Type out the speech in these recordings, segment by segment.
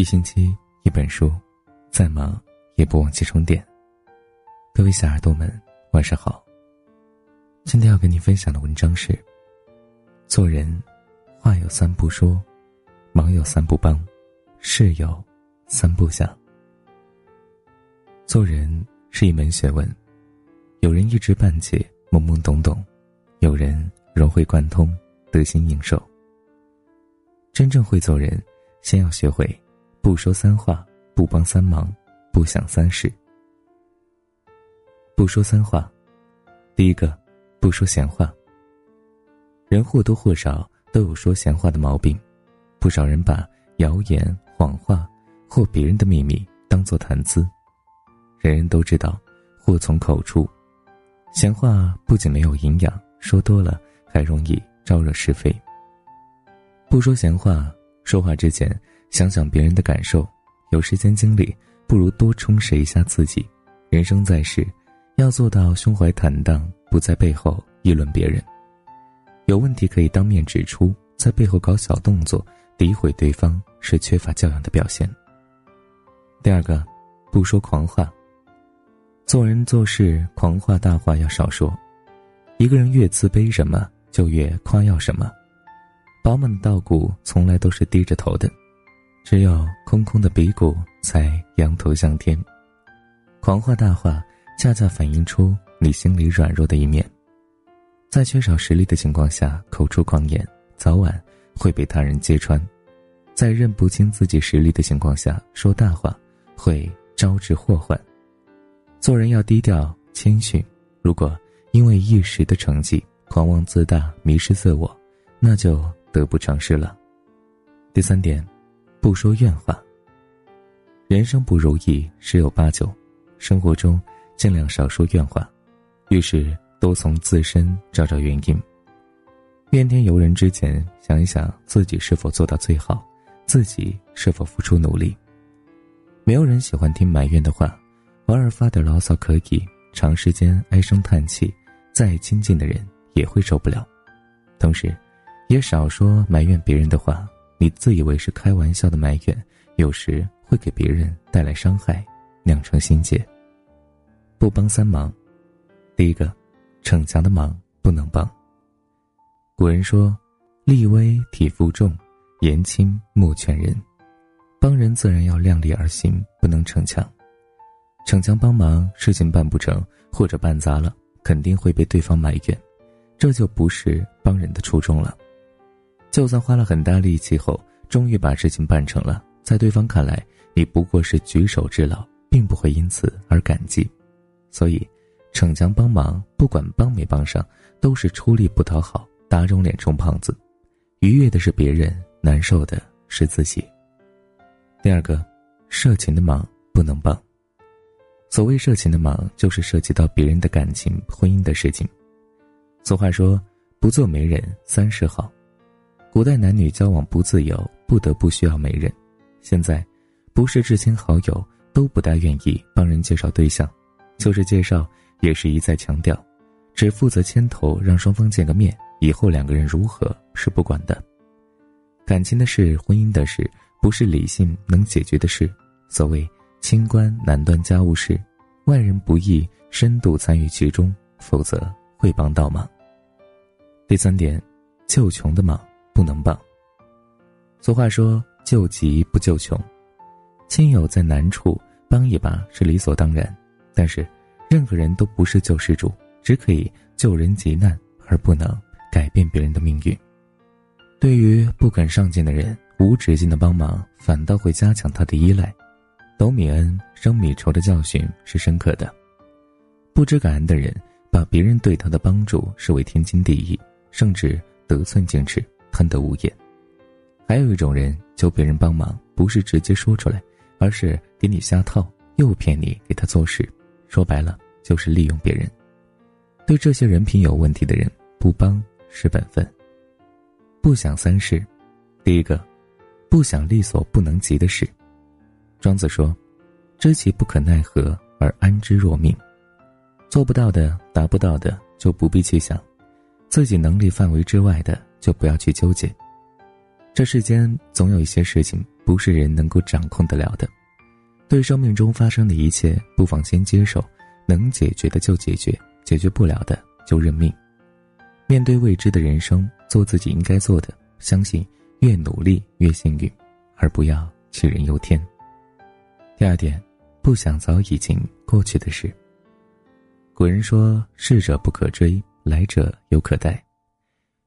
一星期一本书，再忙也不忘记充电。各位小耳朵们，晚上好。今天要跟你分享的文章是：做人，话有三不说，忙有三不帮，事有三不想。做人是一门学问，有人一知半解，懵懵懂懂；有人融会贯通，得心应手。真正会做人，先要学会不说三话，不帮三忙，不想三事。不说三话，第一个，不说闲话。人或多或少都有说闲话的毛病，不少人把谣言、谎话或别人的秘密当作谈资。人人都知道，祸从口出。闲话不仅没有营养，说多了还容易招惹是非。不说闲话，说话之前想想别人的感受。有时间精力，不如多充实一下自己。人生在世，要做到胸怀坦荡，不在背后议论别人。有问题可以当面指出，在背后搞小动作诋毁对方，是缺乏教养的表现。第二个，不说狂话。做人做事，狂话大话要少说。一个人越自卑什么，就越夸耀什么。饱满的稻谷从来都是低着头的，只有空空的鼻骨才仰头向天。狂话大话，恰恰反映出你心里软弱的一面。在缺少实力的情况下口出狂言，早晚会被他人揭穿；在认不清自己实力的情况下说大话，会招致祸患。做人要低调谦逊，如果因为一时的成绩狂妄自大、迷失自我，那就。得不偿失了。第三点，不说怨话。人生不如意十有八九，生活中尽量少说怨话，遇事多从自身找找原因。怨天尤人之前，想一想自己是否做到最好，自己是否付出努力。没有人喜欢听埋怨的话，偶尔发点牢骚可以，长时间唉声叹气，再亲近的人也会受不了。同时。也少说埋怨别人的话，你自以为是开玩笑的埋怨，有时会给别人带来伤害，酿成心结。不帮三忙，第一个，逞强的忙不能帮。古人说：“力微体负重，言轻莫劝人。”帮人自然要量力而行，不能逞强。逞强帮忙，事情办不成或者办砸了，肯定会被对方埋怨，这就不是帮人的初衷了。就算花了很大力气后，终于把事情办成了，在对方看来，你不过是举手之劳，并不会因此而感激。所以，逞强帮忙，不管帮没帮上，都是出力不讨好，打肿脸充胖子。愉悦的是别人，难受的是自己。第二个，涉情的忙不能帮。所谓涉情的忙，就是涉及到别人的感情、婚姻的事情。俗话说：“不做媒人，三十好。”古代男女交往不自由，不得不需要媒人。现在，不是至亲好友都不大愿意帮人介绍对象，就是介绍也是一再强调，只负责牵头让双方见个面，以后两个人如何是不管的。感情的事，婚姻的事，不是理性能解决的事。所谓清官难断家务事，外人不宜深度参与其中，否则会帮倒忙。第三点，救穷的忙。不能帮。俗话说：“救急不救穷。”亲友在难处帮一把是理所当然，但是任何人都不是救世主，只可以救人急难，而不能改变别人的命运。对于不肯上进的人，无止境的帮忙反倒会加强他的依赖。斗米恩，升米仇的教训是深刻的。不知感恩的人，把别人对他的帮助视为天经地义，甚至得寸进尺。贪得无厌，还有一种人求别人帮忙，不是直接说出来，而是给你下套，诱骗你给他做事。说白了就是利用别人。对这些人品有问题的人，不帮是本分。不想三事，第一个，不想力所不能及的事。庄子说：“知其不可奈何而安之若命。”做不到的、达不到的，就不必去想；自己能力范围之外的。就不要去纠结。这世间总有一些事情不是人能够掌控得了的。对生命中发生的一切，不妨先接受，能解决的就解决，解决不了的就认命。面对未知的人生，做自己应该做的，相信越努力越幸运，而不要杞人忧天。第二点，不想早已经过去的事。古人说：“逝者不可追，来者犹可待。”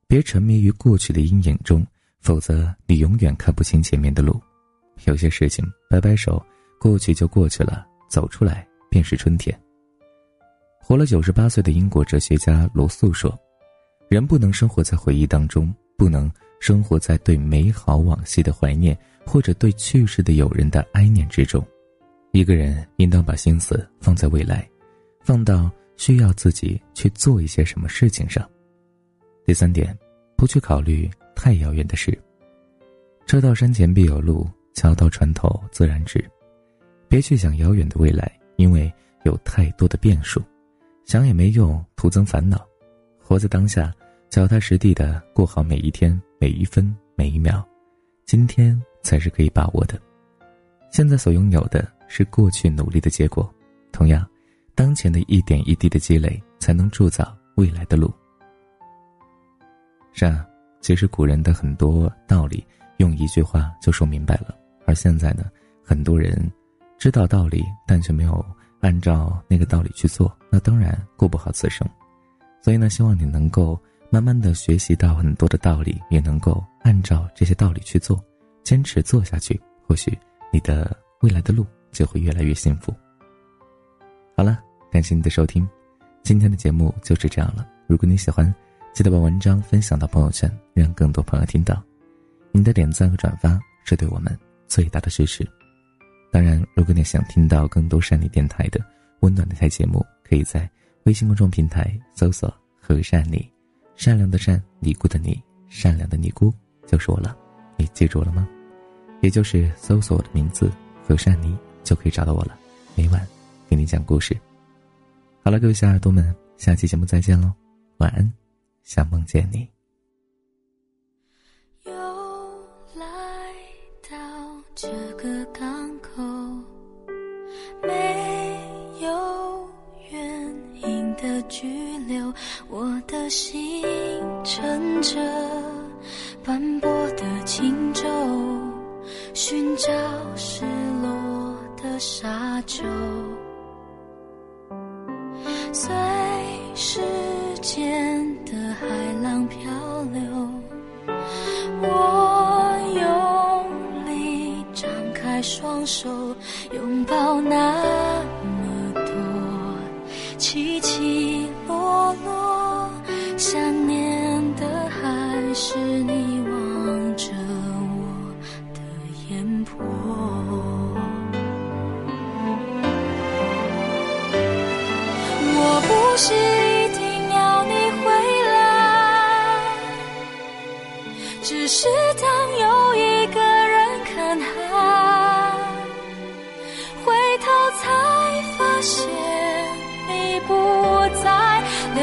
别沉迷于过去的阴影中，否则你永远看不清前面的路。有些事情摆摆手，过去就过去了，走出来便是春天。活了九十八岁的英国哲学家罗素说。人不能生活在回忆当中，不能生活在对美好往昔的怀念，或者对去世的友人的哀念之中。一个人应当把心思放在未来，放到需要自己去做一些什么事情上。第三点，不去考虑太遥远的事。车到山前必有路，桥到船头自然直。别去想遥远的未来，因为有太多的变数，想也没用，徒增烦恼。活在当下。脚踏实地的过好每一天、每一分、每一秒，今天才是可以把握的。现在所拥有的是过去努力的结果，同样，当前的一点一滴的积累，才能铸造未来的路。是啊，其实古人的很多道理，用一句话就说明白了。而现在呢，很多人知道道理，但却没有按照那个道理去做，那当然过不好此生。所以呢，希望你能够。慢慢的学习到很多的道理，也能够按照这些道理去做，坚持做下去，或许你的未来的路就会越来越幸福。好了，感谢你的收听，今天的节目就是这样了。如果你喜欢，记得把文章分享到朋友圈，让更多朋友听到。您的点赞和转发是对我们最大的支持。当然，如果你想听到更多善利电台的温暖的台节目，可以在微信公众平台搜索“和善你”。善良的善，尼姑的尼，善良的尼姑就是我了，你记住了吗？也就是搜索我的名字和善妮，就可以找到我了。每晚给你讲故事。好了，各位小耳朵们，下期节目再见喽，晚安，想梦见你。又来到这个港口，没有原因的拘留，我的心。乘着斑驳的轻舟，寻找失落的沙洲，手，拥抱那么多起起落落，想念的还。是你望着我的眼波，我不是一定要你回来，只是当有一个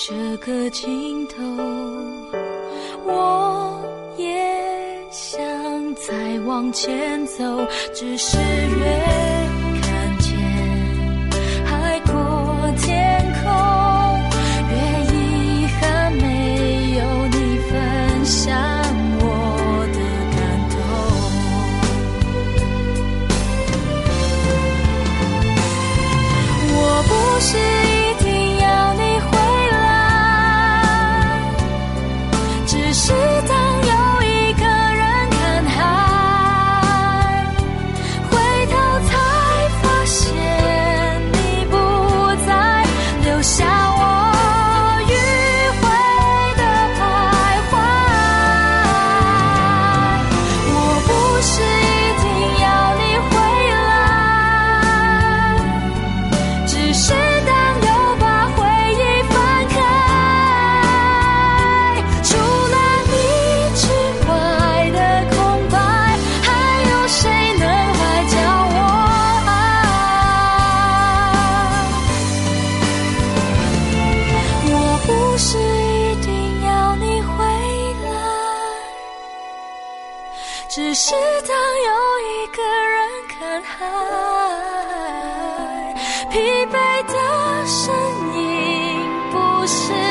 这个尽头，我也想再往前走，只是越。疲惫的身影不是